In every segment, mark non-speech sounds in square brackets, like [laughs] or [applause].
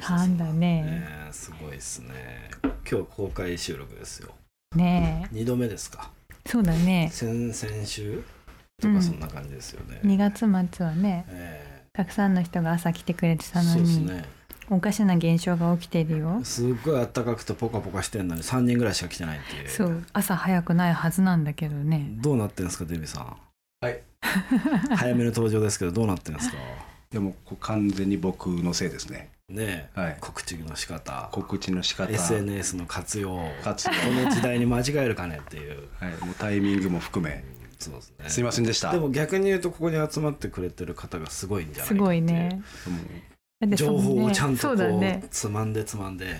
噛んだね。ねえすごいですね。今日公開収録ですよ。ね二度目ですか。え、そうだね。先々週とうんかそんな感じですよね。2月末はね、えたくさんの人が朝来てくれてえたのに、そうですね。おかしな現象が起きてるよ。すっごい暖かくてポカポカしてんのに3人ぐらいしか来てないっていう。そう、朝早くないはずなんだけどね。どうなってんですか、デビさん。はい。[laughs] [laughs] 早めの登場ですけど、どうなってんですか？でもこう完全に僕のせいですね。ねえ、はい告知の仕方、告知の仕方、SNS の活用、こ活動、の時代に間違えるかねっていう。はい、もうタイミングも含め、そうですね。すいませんでした。でも逆に言うとここに集まってくれてる方がすごいんじゃないかすごいね。もだってそ情報をちゃんとこうだね。つまんでつまんで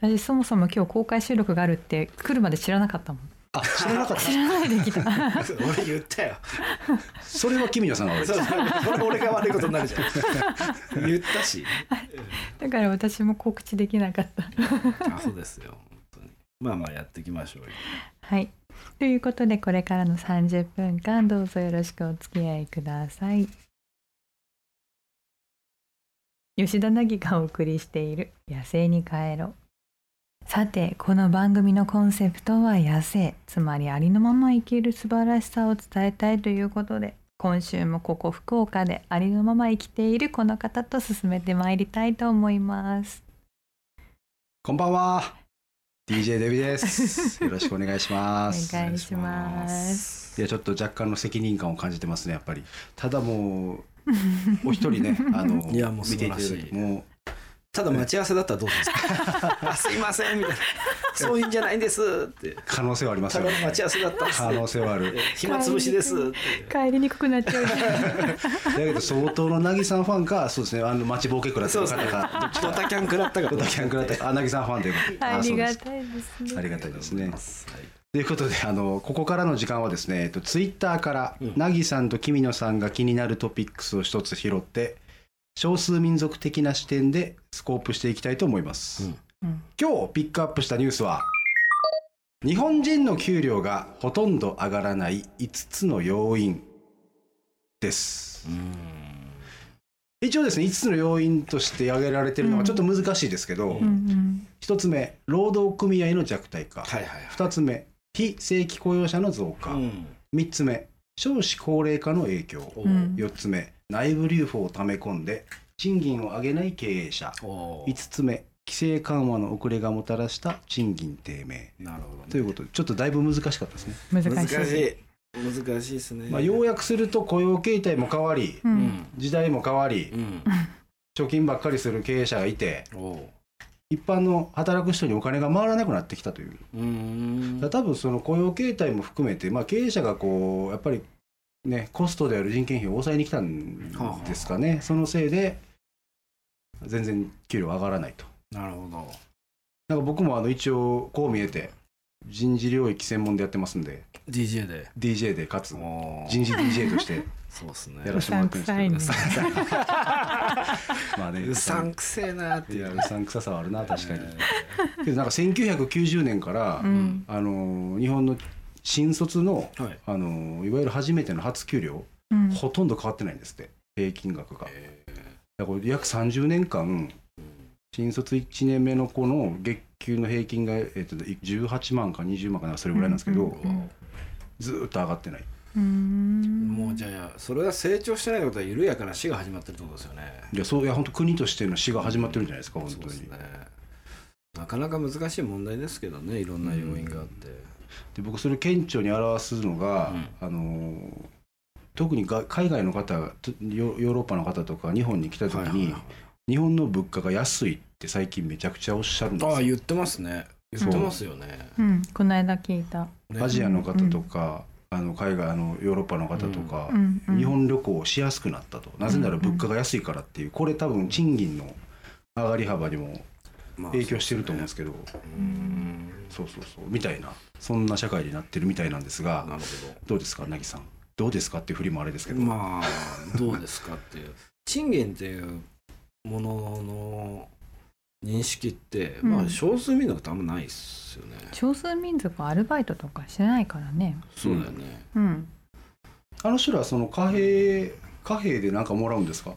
私そもそも今日公開収録があるって来るまで知らなかったもん。あ、知らなかっ知らないで来た。[laughs] 俺言ったよた。それは君野さんが悪いそう。それ俺が悪いことになるじゃん [laughs] 言ったしだから私も告知できなかった。あそうですよ本当にまあまあやっていきましょうよはい。ということでこれからの30分間どうぞよろしくお付き合いください。吉田凪がお送りしている野生に帰ろう。さて、この番組のコンセプトは野生、つまりありのまま生きる素晴らしさを伝えたいということで、今週もここ福岡でありのまま生きているこの方と進めてまいりたいと思います。こんばんは。DJ デビです。[laughs] よろしくお願いしおます。願いします。いや、ちょっと若干の責任感を感じてますね、やっぱり。ただもう、[laughs] お一人ね、あの、いやもう見ていただい素晴らしいて、もただ待ち合わせだったらどうですか？あ [laughs] すいませんみたいな。[laughs] そういうんじゃないんですって。う、可能性はありますよね。ただの待ち合わせだった可能性はある。暇つぶしです帰りにくくなっちゃう。[laughs] だけど相当のなぎさんファンか、そうですね、あの、待ちぼうけ食らってるそうですね。方か、ドタキャン食らったか。ドタキャン食らって、あ、なぎさんファンで。ありがたいです。ね。ありがたいですね。はいということで、あの、ここからの時間はですね、えっと、ツイッターから、うんなぎさんときみのさんが気になるトピックスを一つ拾って、少数民族的な視点でスコープしていきたいと思います。うんうん今日ピックアップしたニュースは、日本人の給料がほとんど上がらない5つの要因です。一応ですね、5つの要因として挙げられているのはちょっと難しいですけど、うんうんうん一つ目、労働組合の弱体化。はいはいはい二つ目、非正規雇用者の増加。うん三つ目、少子高齢化の影響。おうん四つ目、内部留保を溜め込んで、賃金を上げない経営者。お五つ目、規制緩和の遅れがもたらした賃金低迷。なるほどねということで、ちょっとだいぶ難しかったですね。難しい。難しい難しいですねまあ、要約すると雇用形態も変わり、う。うんん時代も変わりう、ん貯金ばっかりする経営者がいて、一般の働く人にお金が回らなくなってきたという。うーん多分その雇用形態も含めて、まあ、経営者がこうやっぱりねコストである人件費を抑えに来たんですかね、そのせいで全然給料上がらないと。なるほど。なんか僕もあの一応こう見えて人事領域専門でやってますんで。DJ で。DJ でかつお人事 DJ として [laughs] そうですね。やらせてもらってるんですけど。[laughs] まあねうさんくせえなっていいうやうさんくささはあるな確かに、えけどなんか1990年から、うん。あの日本の新卒のーはいあのいわゆる初めての初給料うん。ほとんど変わってないんですって平均額が。だかえらこれ約30年間新卒1年目の子の月給の平均が、えっと、18万か20万かなそれぐらいなんですけど、うんうんずーっと上がってない。うーん。もうじゃあそれは成長してないことは緩やかな死が始まってるってことですよねいやそういや本当国としての死が始まってるんじゃないですか本当に。そうですねなかなか難しい問題ですけどねいろんな要因があってで僕それ顕著に表すのが、うん。あのー特にが海外の方とヨヨーロッパの方とか日本に来た時に、はいはいはい日本の物価が安いって最近めちゃくちゃおっしゃるんですよ。ああ言ってますね。言ってますよね。うん。この間聞いた。ね。アジアの方とか、あの海外あのヨーロッパの方とか、うん。うん。日本旅行をしやすくなったと。なぜなら物価が安いからっていうこれ多分賃金の上がり幅にもまあ影響してると思うんですけど、うんそうそうそう。みたいな。そんな社会になってるみたいなんですが。なるど。うですか凪さん。どうですかっていう振りもあれですけど、ほどまあどうですかっていう。賃金っていうものの認識って、うん。まあ少数民族ってあんまないっすよね、少数民族はアルバイトとかしてないからね。そうだよね、うん。あの人らはその貨幣貨幣でなんかもらうんですか？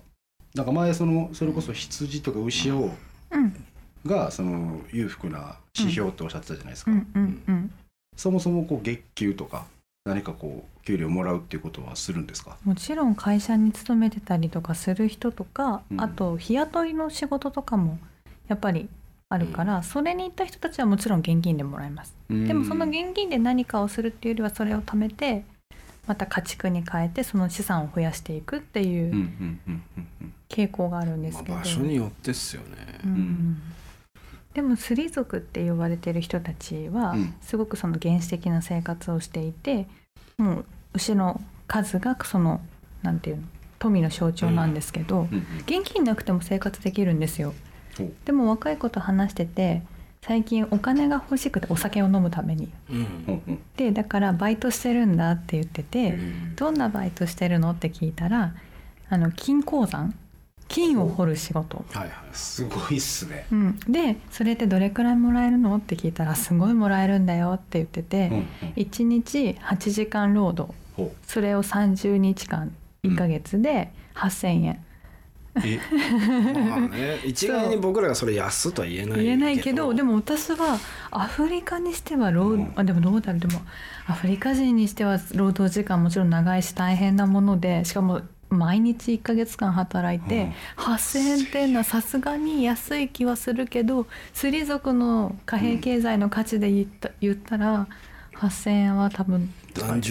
なんか前そのそれこそ羊とか牛をうんがその裕福な指標っておっしゃってたじゃないですか、うん。うん。うん。そもそもこう月給とか何かこう給料もらうっていうことはするんですか？もちろん会社に勤めてたりとかする人とか、うん。あと日雇いの仕事とかもやっぱりあるから、それに行った人たちはもちろん現金でもらえます、でもその現金で何かをするっていうよりはそれを貯めてまた家畜に変えてその資産を増やしていくっていうんうんううんうんうん。傾向があるんでますあ、けど、場所によってっすよね、うんでもスリ族って呼ばれてる人たちはうん。すごくその原始的な生活をしていてもう牛の数がそのなんていうの富の象徴なんですけど、うんうん。現金なくても生活できるんですよ。おでも若い子と話してて最近お金が欲しくてお酒を飲むために。うん。うんうん。でだからバイトしてるんだって言ってて、うん。どんなバイトしてるのって聞いたらあの金鉱山金を掘る仕事、はいはいすごいっすね。うん、でそれってどれくらいもらえるの？って聞いたらすごいもらえるんだよって言ってて、うんうん。1日8時間労働。ほそれを30日間1ヶ月で8,000円、うえまあね [laughs] 一概に僕らがそれ安とは言えない言えないけどでも私はアフリカにしては労、うん。あでもどうだろう。でもアフリカ人にしては労働時間もちろん長いし大変なものでしかも毎日1ヶ月間働いて、8,000円っていうのはさすがに安い気はするけどスリ族の貨幣経済の価値で言った,、言ったら8,000円は多分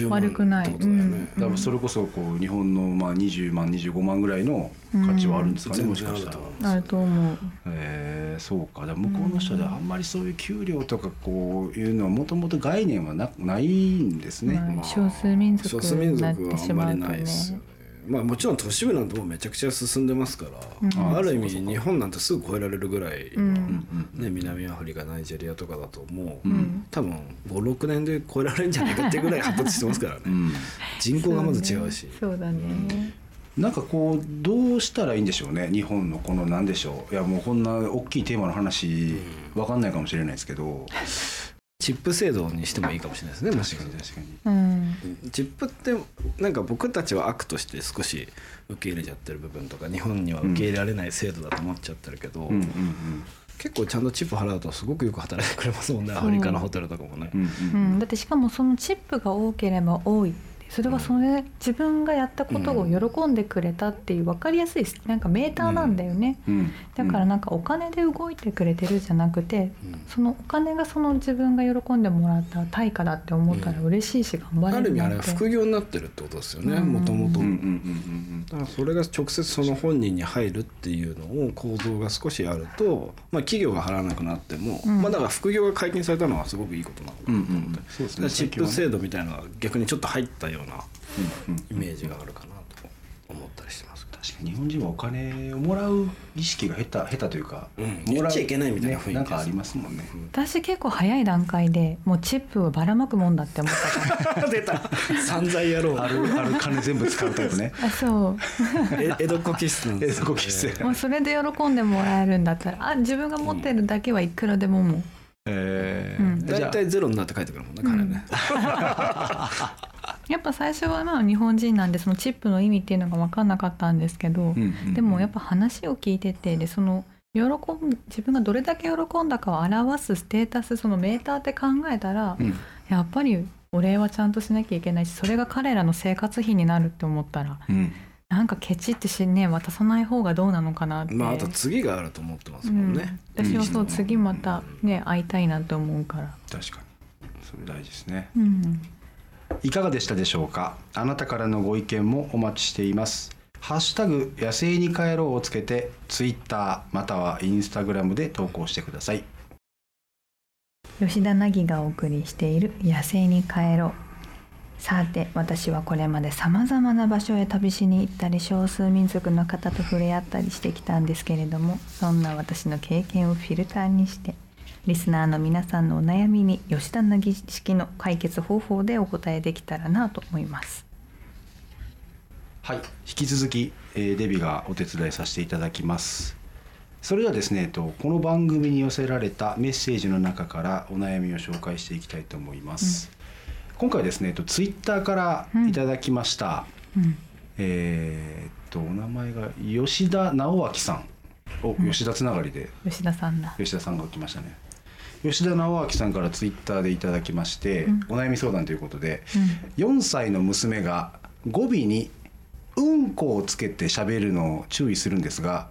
悪くない。ってことだからそれこそこう日本のまあ20万25万ぐらいの価値はあるんですかね、うん。もしかしたら。あると思う。えー、そうか。向こうの人であんまりそういう給料とかこういうのはもともと概念はなないんですね。まあ少数民族になっ族はあんまりてしまうとねないです。よねまあもちろん都市部なんてもうめちゃくちゃ進んでますから、うん。ある意味日本なんてすぐ超えられるぐらい、うん。うん。ね、南アフリカナイジェリアとかだともう、うん。多分56年で超えられるんじゃないかっていうぐらい発達してますからね、うん。人口がまず違うし。そうだね。なんかこうどうしたらいいんでしょうね日本のこのなんでしょう。いやもうこんな大きいテーマの話わかんないかもしれないですけどチップ制度にしてもいいかもしれないですねもし確かかしてに確かに。うん。チップってなんか僕たちは悪として少し受け入れちゃってる部分とか日本には受け入れられない制度だと思っちゃってるけど、うんうん結構ちゃんとチップ払うとすごくよく働いてくれますもんねアフリカのホテルとかもね。うんうんううん。ん、だってしかもそのチップが多ければ多い。ってそれはそれ自分がやったことを喜んでくれたっていう分かりやすいなんかメーターなんだよね、うん。だからなんかお金で動いてくれてるじゃなくてそのお金がその自分が喜んでもらった対価だって思ったら嬉しいし頑張ある意味あれはれるなって副業になってるってことですよねうん。もともとうんうんうんだからそれが直接その本人に入るっていうのを構造が少しあると、まあ、企業が払わなくなっても、うん。まあ、だから副業が解禁されたのはすごくいいことなのかうんうなと思って、んそうですね。チップ制度みたいなのが逆にちょっと入ったようなうんうんイメージがあるかなと思ったりしてます確かに日本人はお金をもらう意識が下手下手というか、うん。もらっちゃいけないみたいな雰囲気ねなんかありますもんね。私結構早い段階でもうチップをばらまくもんだって思ったから。[laughs] 出た。散財野郎。あるある金全部使うタイプね。[laughs] あそう。え江戸っ子気質なんです江戸っ子気質もうそれで喜んでもらえるんだったらあ自分が持ってるだけはいくらでももう、えうん。じゃあ。大体ゼロになって帰ってくるもんね彼ね、[laughs] やっぱ最初はまあ日本人なんでそのチップの意味っていうのが分かんなかったんですけど、うんうんでもやっぱ話を聞いててでその喜ん自分がどれだけ喜んだかを表すステータスそのメーターって考えたら、うん。やっぱりお礼はちゃんとしなきゃいけない。しそれが彼らの生活費になるって思ったらうん。なんかケチってしんね渡さない方がどうなのかなって。まああと次があると思ってますうんもん。ね、私はそううん次またね会いたいなと思うから。確かに。それ大事ですね。うんいかがでしたでしょうか？あなたからのご意見もお待ちしています。ハッシュタグ野生に帰ろうをつけてツイッターまたはインスタグラムで投稿してください。吉田凪がお送りしている「野生に帰ろう」さて私はこれまでさまざまな場所へ旅しに行ったり少数民族の方と触れ合ったりしてきたんですけれどもそんな私の経験をフィルターにしてリスナーの皆さんのお悩みに吉田凪式の解決方法でお答えできたらなと思います。はい、引き続き、えーデビがお手伝いさせていただきます。それではですね、えっとこの番組に寄せられたメッセージの中からお悩みを紹介していきたいと思います。今回ですね、えっとツイッターからいただきました。うんえーっとお名前が吉田直明さん。お、吉田つながりで吉田さんだ。吉田さんが来ましたね。吉田直明さんからツイッターでいただきまして、うん。お悩み相談ということで、4歳の娘が語尾に「うんこ」をつけて喋るのを注意するんですが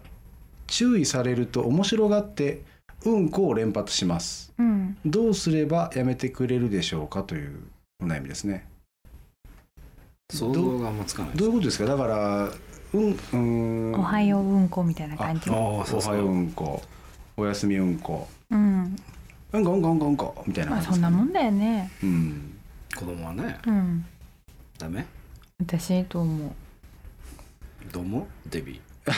注意されると面白がって「うんこ」を連発します。うん。どうすればやめてくれるでしょうかというお悩みですね。想像があんまつかないどういうことですか？だからうんうーん。おはよううんこみたいな感じ？ああそうそう。おはよううんこ。おやすみうんこ。うん。うんこうんこうんこうんこみたいなまあそんなもんだよね。うん子供はねうん。ダメ？私いいと思う。どうもデビま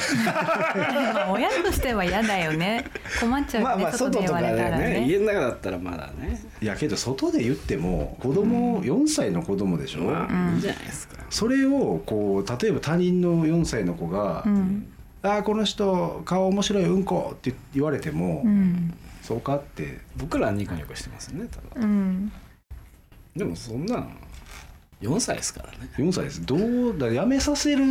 あ親としては嫌だよね。困っちゃうよね。まあまあ外で言わ外とかでれたらね。ね家の中だったらまだねいやけど外で言っても子供4歳の子供でしょ、まういいじゃないですかそれをこう例えば他人の4歳の子が「うん。ああこの人顔面白いうんこ」って言われても、うん。そうかって僕らはニコニコしてますねただ。うん。でもそんなの4歳ですからね。4歳です。どうだやめさせる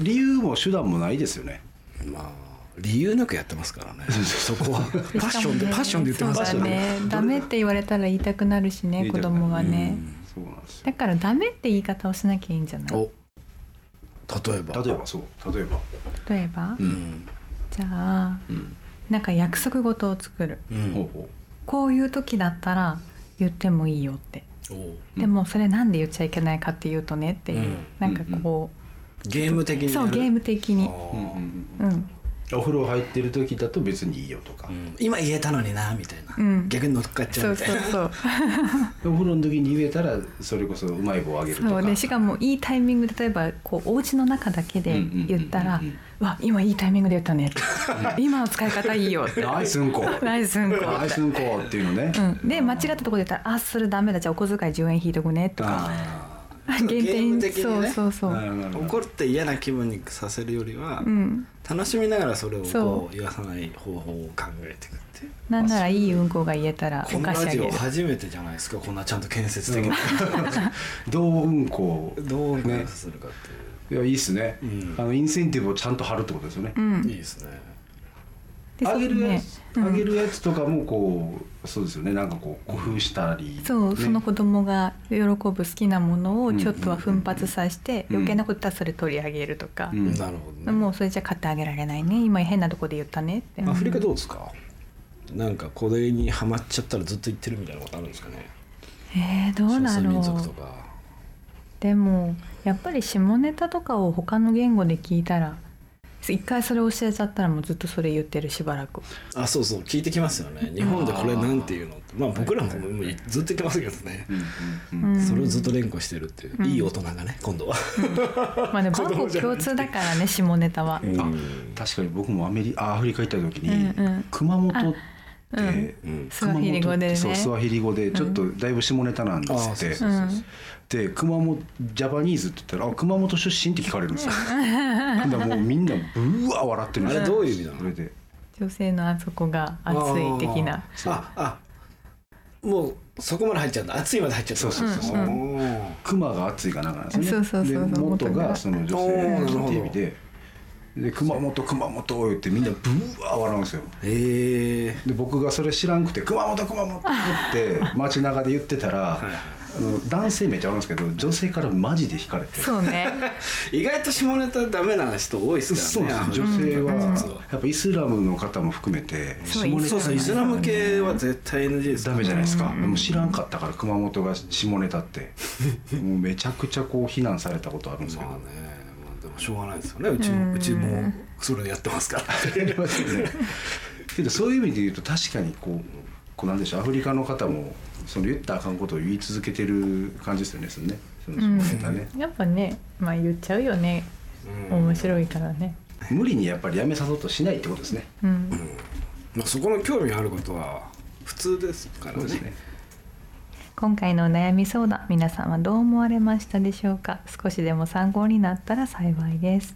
理由も手段もないですよね。まあ理由なくやってますからね。[laughs] そこは。[laughs] パッションでね。パッションで言ってますそうだよねね。ダメって言われたら言いたくなるしね、子供がね。そうなんですよ。だからダメって言い方をしなきゃいいんじゃない？お例えば。例えばそう。例えば。例えば、うん。じゃあうんなんか約束事を作る。うん。ほうほこういう時だったら言ってもいいよって。おう。でもそれなんで言っちゃいけないかっていうとねっていう、うん。なんかこゲーム的う、にそうゲーム的に。あー。う、うん。うんお風呂入ってる時だと別にいいよとか、うん。今言えたのになみたいな、うん。逆に乗っかっちゃそううみたいな。そうそう [laughs] お風呂の時に言えたらそれこそうまい棒あげるとか。そうでしかもいいタイミングで例えばこうお家の中だけで言ったらうんうんうん。うん「わ今いいタイミングで言ったね」[laughs] 今の使い方いいよ」って。ナイスうんこ「ナイスうんこ」ナイスうんこっていうのね、うん、で間違ったところで言ったら「あそれダメだ。じゃあお小遣い10円引いとくね」とか減点そう的にね。そうそうなるほどなるほど。怒って嫌な気分にさせるよりは、うん。楽しみながらそれをそこう言わさない方法を考えていくっていう。なんならいいうんこが言えたらおこのラジオ菓子あげる初めてじゃないですかこんなちゃんと建設的な、どううんこどうねするかっていやいいっすね、うん。あのインセンティブをちゃんと貼るってことですよね、うん。いう、いいですねであげるやつ、そうねあげるやつとかもこうそうですよね。なんかこう工夫したり、そう、ね。その子供が喜ぶ好きなものをちょっとは奮発させて、うん。余計なこと言ったらそれ取り上げるとか、うん。なるほどね。もうそれじゃ買ってあげられないね。今変なとこで言ったね。って、アフリカどうですか？なんかこれにハマっちゃったらずっと言ってるみたいなことあるんですかね？えー、どうだ少数ろ民族とか。うでもやっぱり下ネタとかを他の言語で聞いたら一回それ教えちゃったらもうずっとそれ言ってるしばらく。あそうそう。聞いてきますよね。日本でこれなんていうの？ってまあ僕らももうずっと言ってますけどね、うんうんうん。それをずっと連呼してるっていう、うん。いい大人がね今度は、まあでも [laughs] 万国共通だからね下ネタは、うん。あ確かに僕もアメリあアフリカ行った時に、うんうん。熊本って、うん。うん。スワヒリ語でね。そうスワヒリ語でちょっとだいぶ下ネタなんですって、うそうそうそうで熊本ジャパニーズって言ったら「あ熊本出身?」って聞かれるんですよ。[laughs] だからもうみんなブワー笑ってるんですよ。あれどういう意味なの？それで。女性のあそこが熱い的な。ああもうそこまで入っちゃうんだ。熱いまで入っちゃった。そうそうそう。おー。熊が熱いかなんかなんですよね。そうそうそうそう。で元元が。がその女性の TV でで熊本熊本言ってみんなブワー笑うんですよ。へえで僕がそれ知らんくて「熊本熊本」って街中で言ってたら、はいあの男性めっちゃおるんですけど女性からマジで惹かれて。そうね。[laughs] 意外と下ネタダメな人多いですそうからねです女性はうんやっぱイスラムの方も含めてそう下ネタそうそうイスラム系は絶対 NG ですダメじゃないですか、うんでも知らんかったから熊本が下ネタって。[laughs] もうめちゃくちゃこう非難されたことあるんですけど、まあね、しょうがないですよね。うちうん。もうちもそれでやってますから。やりますよねけどそういう意味で言うと確かにこうこうなんでしょうアフリカの方もその言ったらあかんことを言い続けてる感じですよねそのね。そのね、やっぱねまあ言っちゃうよね。面白いからね無理にやっぱりやめさそうとしないってことですねうんまあ、そこの興味あることは普通ですからねそうですね今回のお悩み相談皆さんはどう思われましたでしょうか？少しでも参考になったら幸いです。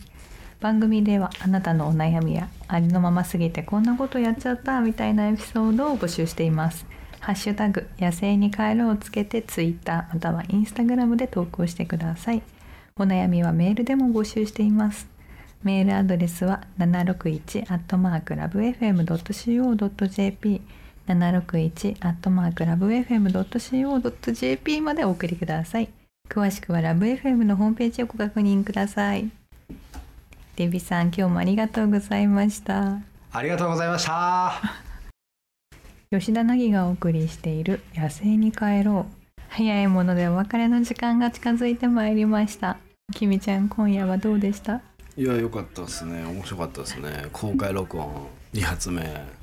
番組ではあなたのお悩みやありのまますぎてこんなことやっちゃったみたいなエピソードを募集しています。ハッシュタグ野生に帰ろうをつけて Twitter または Instagram で投稿してください。お悩みはメールでも募集しています。メールアドレスは761 at mark lovefm.co.jp 761-lovefm.co.jp までお送りください。詳しくはラブ f m のホームページをご確認ください。デビさん今日もありがとうございました。ありがとうございました。[laughs] 吉田凪がお送りしている野生に帰ろう。早いものでお別れの時間が近づいてまいりました。きみちゃん今夜はどうでした？いや良かったですね。面白かったですね。公開録音2発目。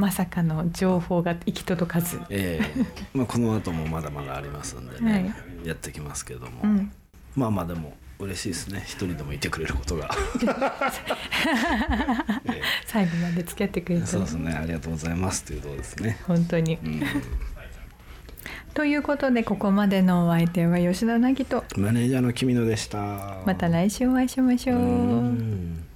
まさかの情報が行き届かず。ええ。まあこの後もまだまだありますんでね、やってきますけども、うん。まあまあでも嬉しいですね。一人でもいてくれることが。[laughs] え最後まで付き合ってくれえたそうですね。ありがとうございますというところですね。本当に。うん。ということでここまでのお相手は吉田凪と。マネージャーの君野でした。また来週お会いしましょう。うん